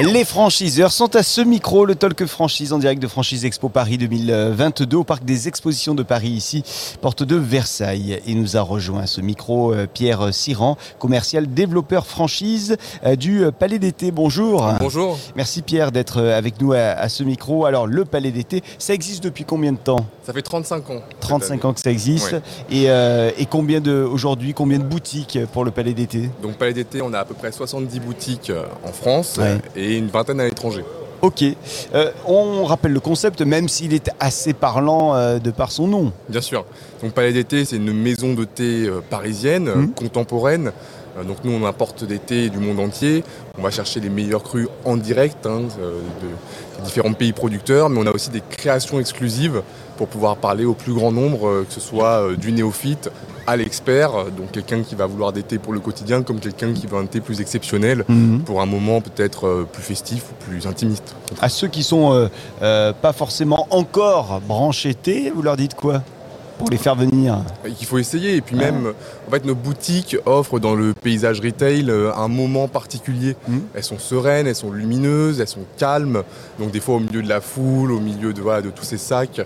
Les franchiseurs sont à ce micro, le Talk Franchise en direct de Franchise Expo Paris 2022 au Parc des Expositions de Paris, ici, porte de Versailles. Et nous a rejoint à ce micro euh, Pierre Siran, commercial développeur franchise euh, du Palais d'été. Bonjour. Bonjour. Merci Pierre d'être euh, avec nous à, ce micro. Alors le Palais d'été, ça existe depuis combien de temps? Ça fait 35 ans. 35 ans que ça existe. Et, et, combien de aujourd'hui, combien de boutiques pour le Palais d'été Donc Palais d'été, on a à peu près 70 boutiques en France. Et et une vingtaine à l'étranger. Ok. Euh, on rappelle le concept, même s'il est assez parlant euh, de par son nom. Bien sûr. Donc Palais d'été, c'est une maison de thé euh, parisienne, mmh. contemporaine. Donc nous, on importe des thés du monde entier. On va chercher les meilleurs crus en direct hein, de, différents pays producteurs, mais on a aussi des créations exclusives pour pouvoir parler au plus grand nombre, que ce soit du néophyte à l'expert, donc quelqu'un qui va vouloir des thés pour le quotidien comme quelqu'un qui veut un thé plus exceptionnel mhm. pour un moment peut-être euh, plus festif ou plus intimiste. À ceux qui sont euh, euh, pas forcément encore branchés thé, vous leur dites quoi? Pour les faire venir Il faut essayer. Et puis même, en fait, nos boutiques offrent dans le paysage retail un moment particulier. Mhm. Elles sont sereines, elles sont lumineuses, elles sont calmes. Donc des fois, au milieu de la foule, au milieu de, de tous ces sacs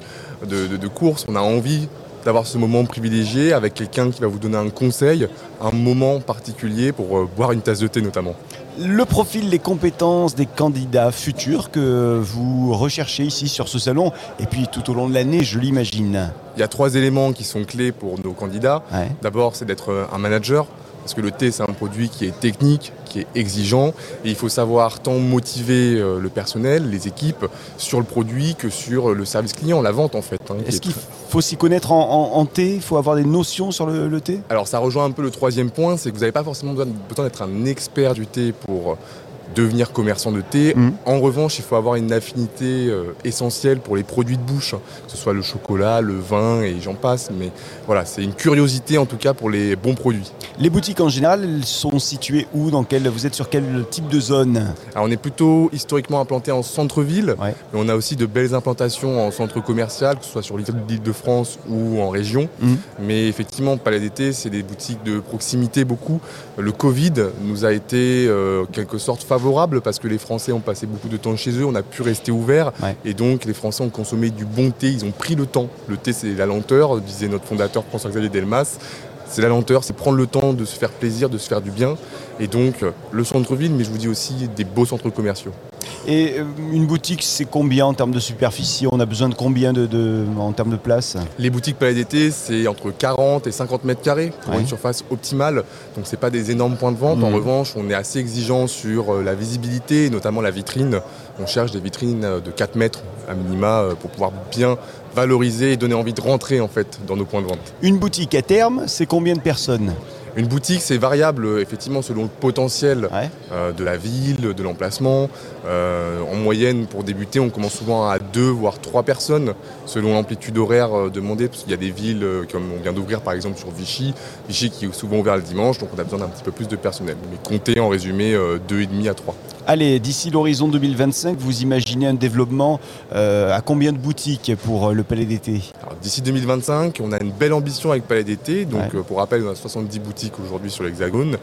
de, de courses, on a envie d'avoir ce moment privilégié avec quelqu'un qui va vous donner un conseil, un moment particulier pour euh, boire une tasse de thé notamment. Le profil, les compétences des candidats futurs que vous recherchez ici sur ce salon et puis tout au long de l'année, je l'imagine. Il y a trois éléments qui sont clés pour nos candidats. D'abord, c'est d'être un manager, parce que le thé, c'est un produit qui est technique, qui est exigeant, et il faut savoir tant motiver euh, le personnel, les équipes, sur le produit que sur le service client, la vente en fait. Hein, Est-ce qu'il faut s'y connaître en, thé? Il faut avoir des notions sur le, thé? Alors ça rejoint un peu le troisième point, c'est que vous n'avez pas forcément besoin d'être un expert du thé pour devenir commerçant de thé. Mm. En revanche, il faut avoir une affinité euh, essentielle pour les produits de bouche, que ce soit le chocolat, le vin et j'en passe. Mais voilà, c'est une curiosité en tout cas pour les bons produits. Les boutiques en général, elles sont situées où dans quel, Vous êtes sur quel type de zone? Alors, On est plutôt historiquement implanté en centre-ville, mais on a aussi de belles implantations en centre commercial, que ce soit sur l'île de France ou en région. Mm. Mais effectivement, Palais d'été, c'est des boutiques de proximité beaucoup. Le Covid nous a été euh, quelque sorte favorable parce que les Français ont passé beaucoup de temps chez eux, on a pu rester ouvert et donc les Français ont consommé du bon thé, ils ont pris le temps. Le thé c'est la lenteur, disait notre fondateur François-Xavier Delmas. C'est la lenteur, c'est prendre le temps de se faire plaisir, de se faire du bien. Et donc le centre-ville, mais je vous dis aussi des beaux centres commerciaux. Et euh, une boutique, c'est combien en termes de superficie? On a besoin de combien de, en termes de place? Les boutiques Palais d'été, c'est entre 40 et 50 mètres carrés pour une surface optimale. Donc c'est pas des énormes points de vente. En mmh. revanche, on est assez exigeant sur euh, la visibilité, notamment la vitrine. On cherche des vitrines euh, de 4 mètres à minima pour pouvoir bien valoriser et donner envie de rentrer en fait dans nos points de vente. Une boutique à terme, c'est combien de personnes? Une boutique, c'est variable effectivement selon le potentiel euh, de la ville, de l'emplacement. Euh, en moyenne, pour débuter, on commence souvent à deux voire trois personnes selon l'amplitude horaire euh, demandée, parce qu'il y a des villes comme on vient d'ouvrir par exemple sur Vichy, Vichy qui est souvent ouvert le dimanche, donc on a besoin d'un petit peu plus de personnel. Mais comptez en résumé deux et demi à trois. Allez, d'ici l'horizon 2025, vous imaginez un développement à combien de boutiques pour le Palais d'été? D'ici 2025, on a une belle ambition avec Palais d'été. Donc, pour rappel, on a 70 boutiques aujourd'hui sur l'Hexagone.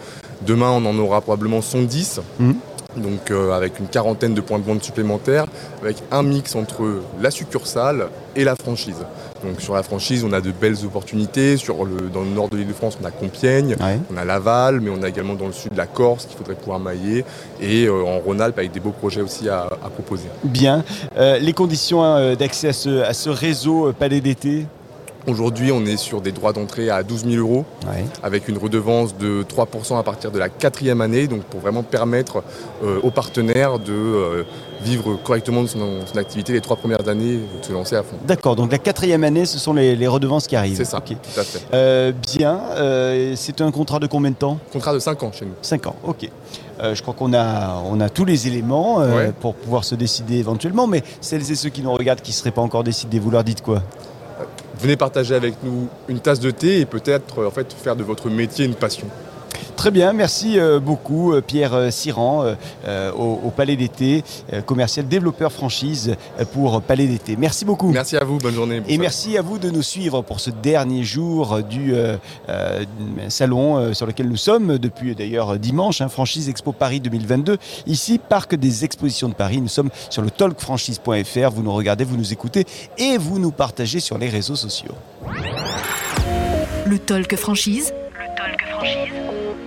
Demain, on en aura probablement 110. Mmh. Donc euh, avec une quarantaine de points de vente supplémentaires, avec un mix entre la succursale et la franchise. Donc sur la franchise, on a de belles opportunités. Sur le, dans le nord de l'île de France, on a Compiègne, on a Laval, mais on a également dans le sud la Corse qu'il faudrait pouvoir mailler, et euh, en Rhône-Alpes avec des beaux projets aussi à, proposer. Bien. Euh, les conditions d'accès à ce, à ce réseau Palais d'été? Aujourd'hui, on est sur des droits d'entrée à 12 000 euros, avec une redevance de 3% à partir de la quatrième année, donc pour vraiment permettre euh, aux partenaires de euh, vivre correctement de son, activité les trois premières années, de se lancer à fond. D'accord, donc la quatrième année, ce sont les, redevances qui arrivent. C'est ça, tout à fait. Euh, bien, c'est un contrat de combien de temps? Contrat de 5 ans chez nous. 5 ans, ok. je crois qu'on a, on a tous les éléments pour pouvoir se décider éventuellement, mais celles et ceux qui nous regardent qui ne seraient pas encore décidés, vous leur dites quoi? Venez partager avec nous une tasse de thé et peut-être faire de votre métier une passion. Très bien, merci beaucoup Pierre Siran au, Palais d'été, commercial développeur franchise pour Palais d'été. Merci beaucoup. Merci à vous, bonne journée. Et merci à vous de nous suivre pour ce dernier jour du salon sur lequel nous sommes depuis d'ailleurs dimanche, hein, Franchise Expo Paris 2022. Ici, Parc des Expositions de Paris. Nous sommes sur le talkfranchise.fr. Vous nous regardez, vous nous écoutez et vous nous partagez sur les réseaux sociaux. Le Talk Franchise.